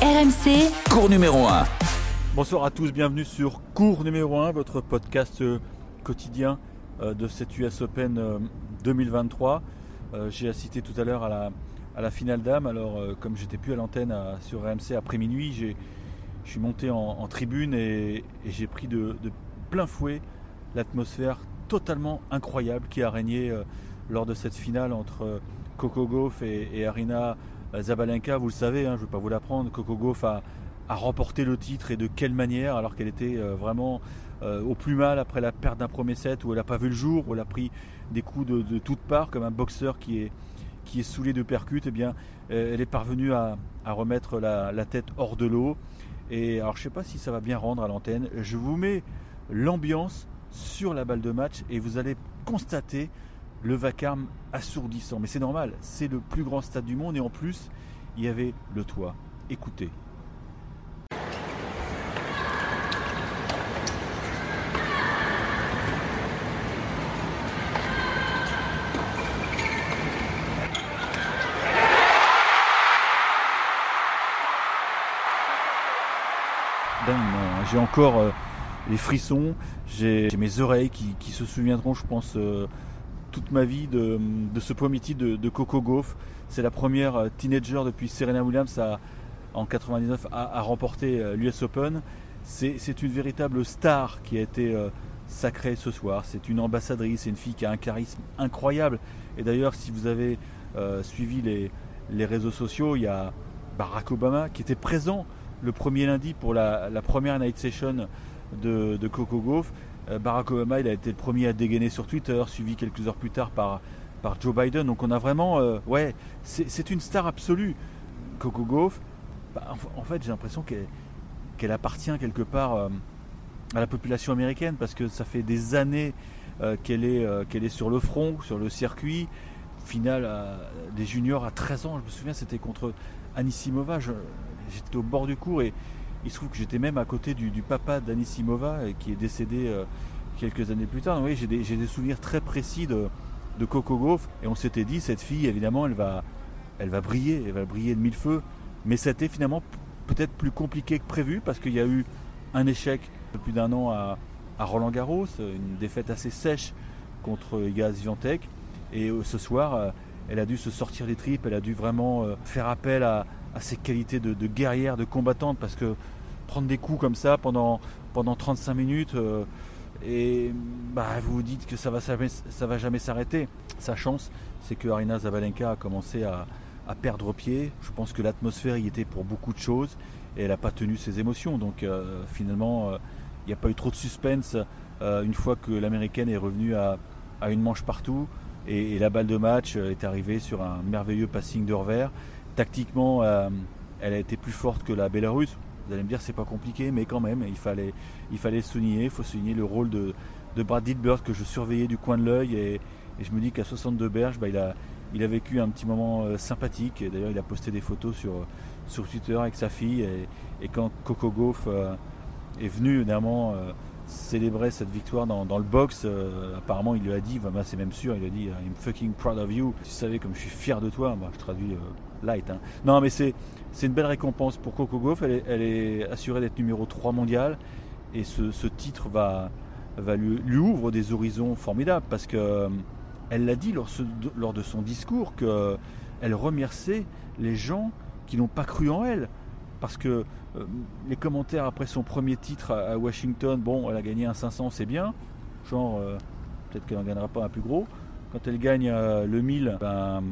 RMC, Cours numéro 1. Bonsoir à tous, bienvenue sur Cours numéro 1, votre podcast euh, quotidien euh, de cette US Open euh, 2023. Euh, J'ai assisté tout à l'heure à la, à la finale d'âme, alors comme j'étais plus à l'antenne à- sur RMC après minuit, j'ai- je suis monté en, en tribune et, et j'ai pris de, de plein fouet l'atmosphère totalement incroyable qui a régné lors de cette finale entre Coco Gauff et, et Arina Zabalenka. Vous le savez, hein, je ne vais pas vous l'apprendre, Coco Gauff a, remporté le titre et de quelle manière alors qu'elle était euh, vraiment euh, au plus mal après la perte d'un premier set où elle n'a pas vu le jour, où elle a pris des coups de, toutes parts comme un boxeur qui est, saoulé de percute, eh bien, euh, elle est parvenue à, à remettre la, la tête hors de l'eau. Et alors je ne sais pas si ça va bien rendre à l'antenne. Je vous mets l'ambiance sur la balle de match et vous allez constater le vacarme assourdissant. Mais c'est normal, c'est le plus grand stade du monde et en plus, il y avait le toit. Écoutez. moi. J'ai encore euh, les frissons, j'ai mes oreilles qui, qui se souviendront, je pense, euh, toute ma vie de, ce premier de, Coco Gauff. C'est la première euh, teenager depuis Serena Williams en 99 à, remporter euh, l'US Open. C'est une véritable star qui a été euh, sacrée ce soir. C'est une ambassadrice, c'est une fille qui a un charisme incroyable. Et d'ailleurs, si vous avez suivi les, réseaux sociaux, il y a Barack Obama qui était présent le premier lundi pour la, première night session de, de Coco Gauff. Euh, Barack Obama, il a été le premier à dégainer sur Twitter, suivi quelques heures plus tard par, par Joe Biden. Donc on a vraiment, euh, ouais, c'est une star absolue. Coco Gauff, bah, en, fait, j'ai l'impression qu'elle appartient quelque part euh, à la population américaine parce que ça fait des années qu'elle est, est sur le front, sur le circuit. Finale des juniors à 13 ans, je me souviens, c'était contre Anissimova. J'étais au bord du cours et il se trouve que j'étais même à côté du, du papa d'Anissimova et qui est décédé euh, quelques années plus tard. J'ai des, souvenirs très précis de, Coco Gauff et on s'était dit cette fille évidemment elle va, elle va briller, elle va briller de mille feux. Mais c'était finalement peut-être plus compliqué que prévu parce qu'il y a eu un échec de plus d'un an à, Roland Garros, une défaite assez sèche contre Iga Swiatek et euh, ce soir euh, elle a dû se sortir les tripes, elle a dû vraiment euh, faire appel à, à ses qualités de, guerrière, de combattante, parce que prendre des coups comme ça pendant, pendant 35 minutes, euh, et bah, vous vous dites que ça va, va jamais s'arrêter. Sa chance, c'est que Arina Zabalenka a commencé à, perdre pied. Je pense que l'atmosphère y était pour beaucoup de choses, et elle n'a pas tenu ses émotions. Donc euh, finalement, euh, il n'y a pas eu trop de suspense une fois que l'américaine est revenue à, une manche partout. Et, la balle de match est arrivée sur un merveilleux passing de revers. Tactiquement, euh, elle a été plus forte que la Bélarusse. Vous allez me dire c'est pas compliqué, mais quand même, il fallait, il fallait souligner. Il faut souligner le rôle de, Brad Dilbert que je surveillais du coin de l'œil. Et, je me dis qu'à 62 berges, bah, il, a, vécu un petit moment euh, sympathique. D'ailleurs, il a posté des photos sur, Twitter avec sa fille. Et, quand Coco Gauff euh, est venu évidemment célébrer cette victoire dans, le box, apparemment il lui a dit, bah, bah, c'est même sûr, il a dit I'm fucking proud of you. Tu savais comme je suis fier de toi. Je traduis light. hein. Non, mais c'est c'est une belle récompense pour Coco Gauff. Elle est, assurée d'être numéro 3 mondial. Et ce, ce titre va, va lui, ouvre des horizons formidables parce que euh, elle l'a dit lors, lors de son discours qu'elle remerciait les gens qui n'ont pas cru en elle. Parce que euh, les commentaires après son premier titre à, Washington, bon, elle a gagné un 500, c'est bien. Genre, euh, peut-être qu'elle n'en gagnera pas un plus gros. Quand elle gagne euh, le 1000, ben,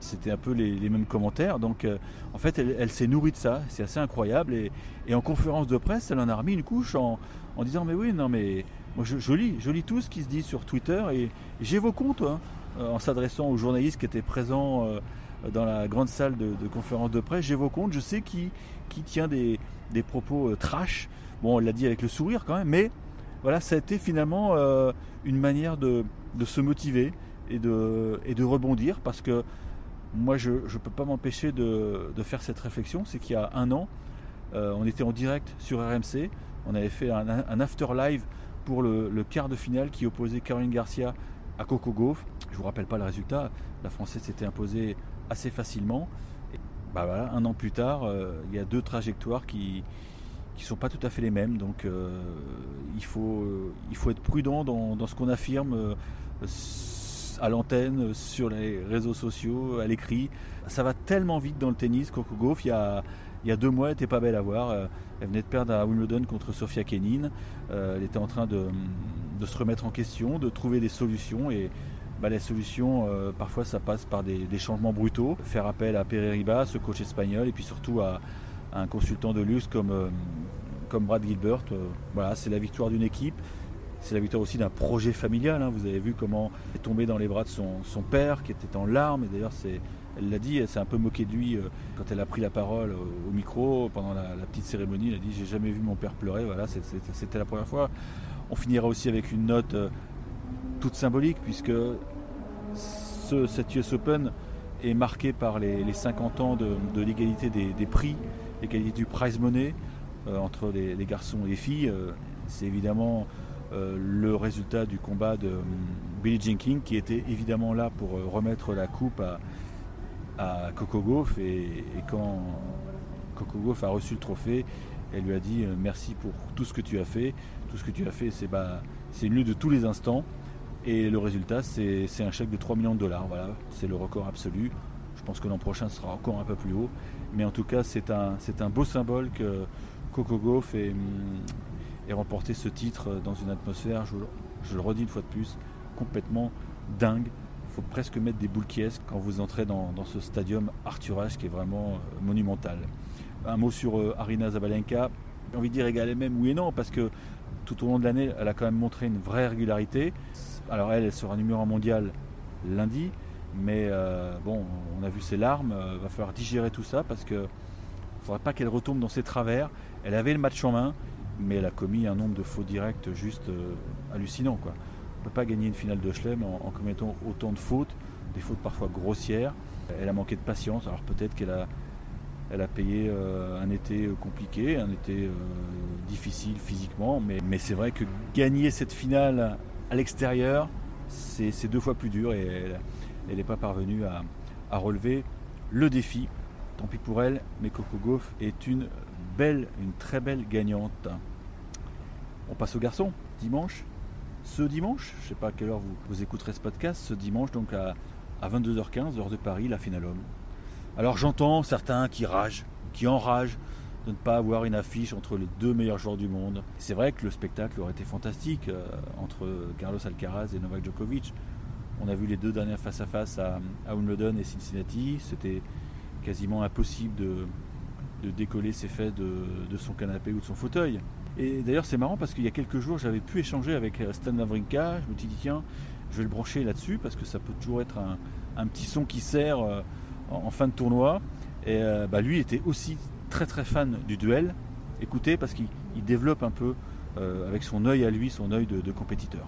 c'était un peu les, mêmes commentaires. Donc, euh, en fait, elle, s'est nourrie de ça. C'est assez incroyable. Et, en conférence de presse, elle en a remis une couche en, disant Mais oui, non, mais moi, je, lis, je lis tout ce qui se dit sur Twitter et, j'ai vos comptes hein, euh, en s'adressant aux journalistes qui étaient présents dans la grande salle de, conférence de presse. J'ai vos comptes, je sais qui, qui tient des, des propos trash. Bon, elle l'a dit avec le sourire quand même, mais voilà, ça a été finalement une manière de, de se motiver et de, et de rebondir parce que moi, je ne peux pas m'empêcher de, de faire cette réflexion. C'est qu'il y a un an, euh, on était en direct sur RMC, on avait fait un, after live pour le, quart de finale qui opposait Caroline Garcia à Coco Gauff. Je vous rappelle pas le résultat, la Française s'était imposée assez facilement. bah un an plus tard, il y a deux trajectoires qui qui sont pas tout à fait les mêmes. Donc il, faut, il faut être prudent dans, dans ce qu'on affirme à l'antenne, sur les réseaux sociaux, à l'écrit. Ça va tellement vite dans le tennis. Coco Gauff, il y a, deux mois, elle n'était pas belle à voir. Euh, elle venait de perdre à Wimbledon contre Sofia Kenin. Euh, elle était en train de, se remettre en question, de trouver des solutions. Et bah, les solutions, euh, parfois, ça passe par des, changements brutaux. Faire appel à Riba, ce coach espagnol, et puis surtout à, un consultant de luxe comme, comme Brad Gilbert. voilà, c'est la victoire d'une équipe. C'est la victoire aussi d'un projet familial. Hein. Vous avez vu comment il est tombé dans les bras de son, son père qui était en larmes. Et d'ailleurs, elle l'a dit, elle s'est un peu moquée de lui euh, quand elle a pris la parole au micro pendant la, petite cérémonie. Elle a dit J'ai jamais vu mon père pleurer. Voilà, c'était la première fois. On finira aussi avec une note euh, toute symbolique, puisque ce, cet US Open est marqué par les, 50 ans de, l'égalité des, prix, l'égalité du prize money euh, entre les, garçons et les filles. C'est évidemment le résultat du combat de Billie Jean King, qui était évidemment là pour remettre la coupe à Coco Gauff et, quand Coco Gauff a reçu le trophée, elle lui a dit euh, merci pour tout ce que tu as fait. Tout ce que tu as fait, c'est bah, une lutte de tous les instants. Et le résultat, c'est un chèque de 3 millions de dollars. Voilà, c'est le record absolu. Je pense que l'an prochain sera encore un peu plus haut. Mais en tout cas, c'est un, un beau symbole que Coco Gauff ait, ait, remporté ce titre dans une atmosphère, je, le redis une fois de plus, complètement dingue faut presque mettre des boules qui quand vous entrez dans, ce stadium Arthur Ashe qui est vraiment euh, monumental. Un mot sur euh, Arina Zabalenka. J'ai envie de dire égal et même oui et non, parce que tout au long de l'année, elle a quand même montré une vraie régularité. Alors elle, elle sera numéro 1 mondial lundi, mais euh, bon, on a vu ses larmes, il va falloir digérer tout ça parce que ne faudrait pas qu'elle retombe dans ses travers. Elle avait le match en main, mais elle a commis un nombre de faux directs juste hallucinant. Quoi ne peut pas gagner une finale de Chelem en, commettant autant de fautes, des fautes parfois grossières. Elle a manqué de patience, alors peut-être qu'elle a, payé euh, un été euh, compliqué, un été euh, difficile physiquement, mais, c'est vrai que gagner cette finale à l'extérieur, c'est deux fois plus dur et elle n'est pas parvenue à, à, relever le défi. Tant pis pour elle, mais Coco Gauff est une belle, une très belle gagnante. On passe au garçon, dimanche, ce dimanche, je ne sais pas à quelle heure vous, écouterez ce podcast, ce dimanche donc à, 22h15, heure de Paris, la finale homme. Alors j'entends certains qui ragent, qui enragent de ne pas avoir une affiche entre les deux meilleurs joueurs du monde. C'est vrai que le spectacle aurait été fantastique euh, entre Carlos Alcaraz et Novak Djokovic. On a vu les deux dernières face à face à, Wimbledon et Cincinnati. C'était quasiment impossible de, décoller ses faits de son canapé ou de son fauteuil. Et d'ailleurs, c'est marrant parce qu'il y a quelques jours, j'avais pu échanger avec euh, Stan Wawrinka. Je me suis dit, tiens, je vais le brancher là-dessus parce que ça peut toujours être un, petit son qui sert euh, en, fin de tournoi. Et euh, bah, lui était aussi très très fan du duel. Écoutez, parce qu'il développe un peu avec son œil à lui, son œil de compétiteur.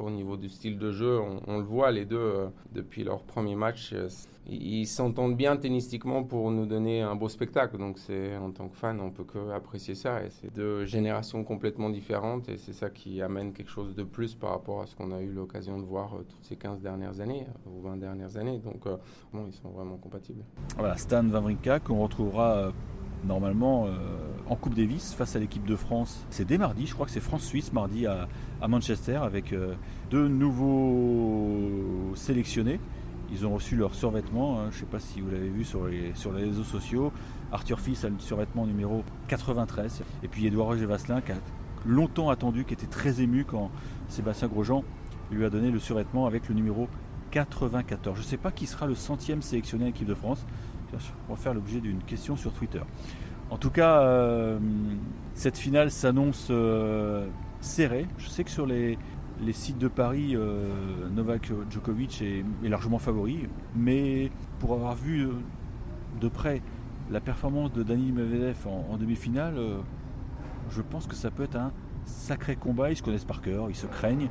Au niveau du style de jeu, on, le voit les deux euh, depuis leur premier match. Euh, ils s'entendent bien tennistiquement pour nous donner un beau spectacle. Donc c'est en tant que fan, on peut que apprécier ça. Et c'est deux générations complètement différentes et c'est ça qui amène quelque chose de plus par rapport à ce qu'on a eu l'occasion de voir euh, toutes ces 15 dernières années ou 20 dernières années. Donc ils sont vraiment compatibles. Voilà, Stan Wawrinka qu'on retrouvera normalement en Coupe Davis face à l'équipe de France. C'est dès mardi, je crois que c'est France-Suisse mardi à, Manchester avec euh, deux nouveaux sélectionnés. Ils ont reçu leur survêtement, hein. je ne sais pas si vous l'avez vu sur les, sur les réseaux sociaux. Arthur Fils a le survêtement numéro 93. Et puis Edouard Roger Vasselin qui a longtemps attendu, qui était très ému quand Sébastien Grosjean lui a donné le survêtement avec le numéro 94. Je ne sais pas qui sera le centième sélectionné à l'équipe de France on va faire l'objet d'une question sur Twitter. En tout cas, euh, cette finale s'annonce euh, serrée. Je sais que sur les, sites de Paris, euh, Novak Djokovic est, largement favori, mais pour avoir vu de près la performance de Dani Medvedev en, demi-finale, je pense que ça peut être un sacré combat. Ils se connaissent par cœur, ils se craignent.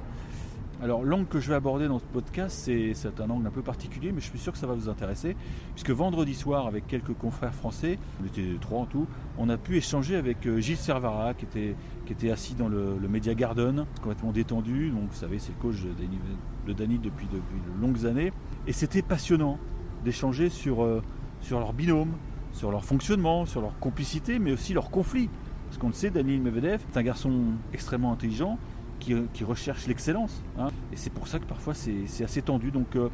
Alors l'angle que je vais aborder dans ce podcast, c'est un angle un peu particulier, mais je suis sûr que ça va vous intéresser, puisque vendredi soir, avec quelques confrères français, on était trois en tout, on a pu échanger avec euh, Gilles Servara, qui était, assis dans le, Media Garden, complètement détendu, donc vous savez, c'est le coach de Dany depuis, de longues années, et c'était passionnant d'échanger sur, euh, sur leur binôme, sur leur fonctionnement, sur leur complicité, mais aussi leur conflit. Parce qu'on le sait, Daniel Medvedev est un garçon extrêmement intelligent qui, recherche l'excellence. Hein. Et c'est pour ça que parfois c'est assez tendu. Donc, euh,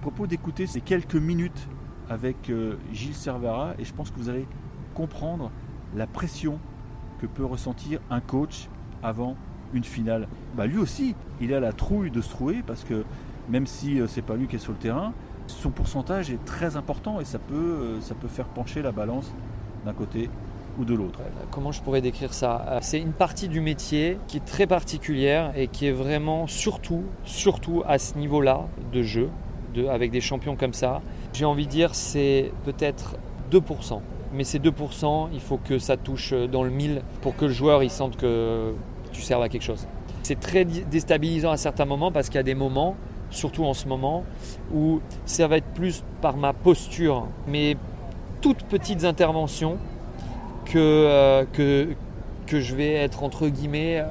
propos d'écouter ces quelques minutes avec euh, Gilles Servara et je pense que vous allez comprendre la pression que peut ressentir un coach avant une finale. Bah, lui aussi, il a la trouille de se trouver parce que même si euh, c'est pas lui qui est sur le terrain, son pourcentage est très important et euh, ça peut faire pencher la balance d'un côté de l'autre. Comment je pourrais décrire ça euh, C'est une partie du métier qui est très particulière et qui est vraiment surtout, surtout à ce niveau-là de jeu, de, avec des champions comme ça. J'ai envie de dire c'est peut-être 2%. Mais ces 2%, il faut que ça touche dans le 1000 pour que le joueur il sente que tu serves à quelque chose. C'est très déstabilisant à certains moments parce qu'il y a des moments surtout en ce moment, où ça va être plus par ma posture, mais toutes petites interventions que, euh, que, que je vais être entre guillemets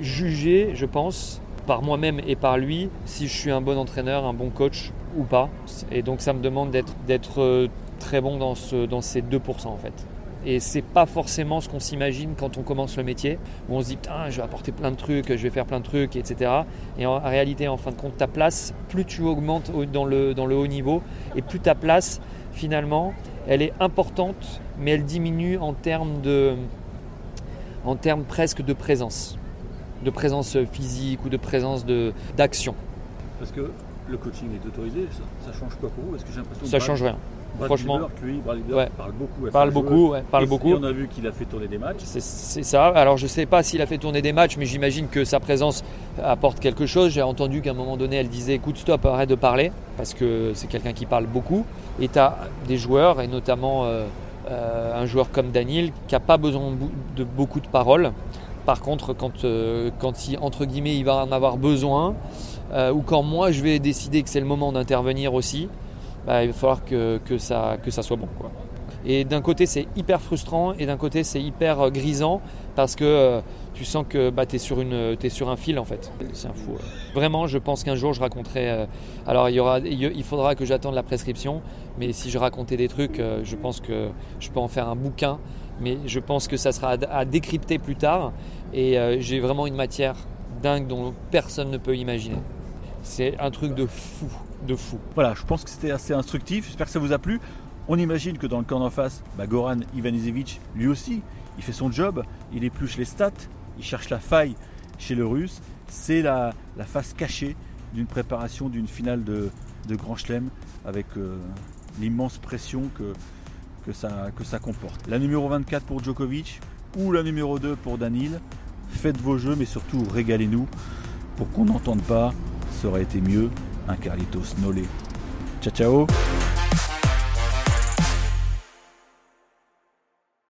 jugé, je pense, par moi-même et par lui, si je suis un bon entraîneur, un bon coach ou pas. Et donc ça me demande d'être euh, très bon dans, ce, dans ces 2% en fait. Et c'est pas forcément ce qu'on s'imagine quand on commence le métier, où on se dit putain, je vais apporter plein de trucs, je vais faire plein de trucs, etc. Et en réalité, en fin de compte, ta place, plus tu augmentes dans le, dans le haut niveau, et plus ta place, finalement, elle est importante, mais elle diminue en termes de, en termes presque de présence, de présence physique ou de présence d'action. Parce que le coaching est autorisé, ça, change quoi pour vous Parce que j'ai l'impression ça change rien. Franchement, lui, parle beaucoup. Parle beaucoup, parle beaucoup. on a vu qu'il a fait tourner des matchs. C'est ça. Alors je ne sais pas s'il a fait tourner des matchs, mais j'imagine que sa présence apporte quelque chose. J'ai entendu qu'à un moment donné, elle disait écoute, stop, arrête de parler, parce que c'est quelqu'un qui parle beaucoup. Et tu as des joueurs, et notamment euh, euh, un joueur comme Daniel, qui n'a pas besoin de beaucoup de paroles. Par contre, quand, euh, quand il, entre guillemets, il va en avoir besoin, ou quand moi je vais décider que c'est le moment d'intervenir aussi, bah, il va falloir que, ça, soit bon. Et d'un côté, c'est hyper frustrant et d'un côté, c'est hyper euh, grisant parce que euh, tu sens que bah, tu es, sur un fil en fait. C'est un fou. Vraiment, je pense qu'un jour, je raconterai. Euh, alors, il, y aura, il faudra que j'attende la prescription, mais si je racontais des trucs, je pense que je peux en faire un bouquin. Mais je pense que ça sera à, décrypter plus tard. Et j'ai vraiment une matière dingue dont personne ne peut imaginer. C'est un truc de fou de fou. Voilà, je pense que c'était assez instructif. J'espère que ça vous a plu. On imagine que dans le camp d'en face, bah, Goran Ivanisevic, lui aussi, il fait son job, il épluche les stats, il cherche la faille chez le russe. C'est la, face cachée d'une préparation d'une finale de, Grand Chelem avec euh, l'immense pression que, que, ça, que ça comporte. La numéro 24 pour Djokovic ou la numéro 2 pour Danil. Faites vos jeux, mais surtout régalez-nous pour qu'on n'entende pas. Ça aurait été mieux un Carlitos Nolé. Ciao ciao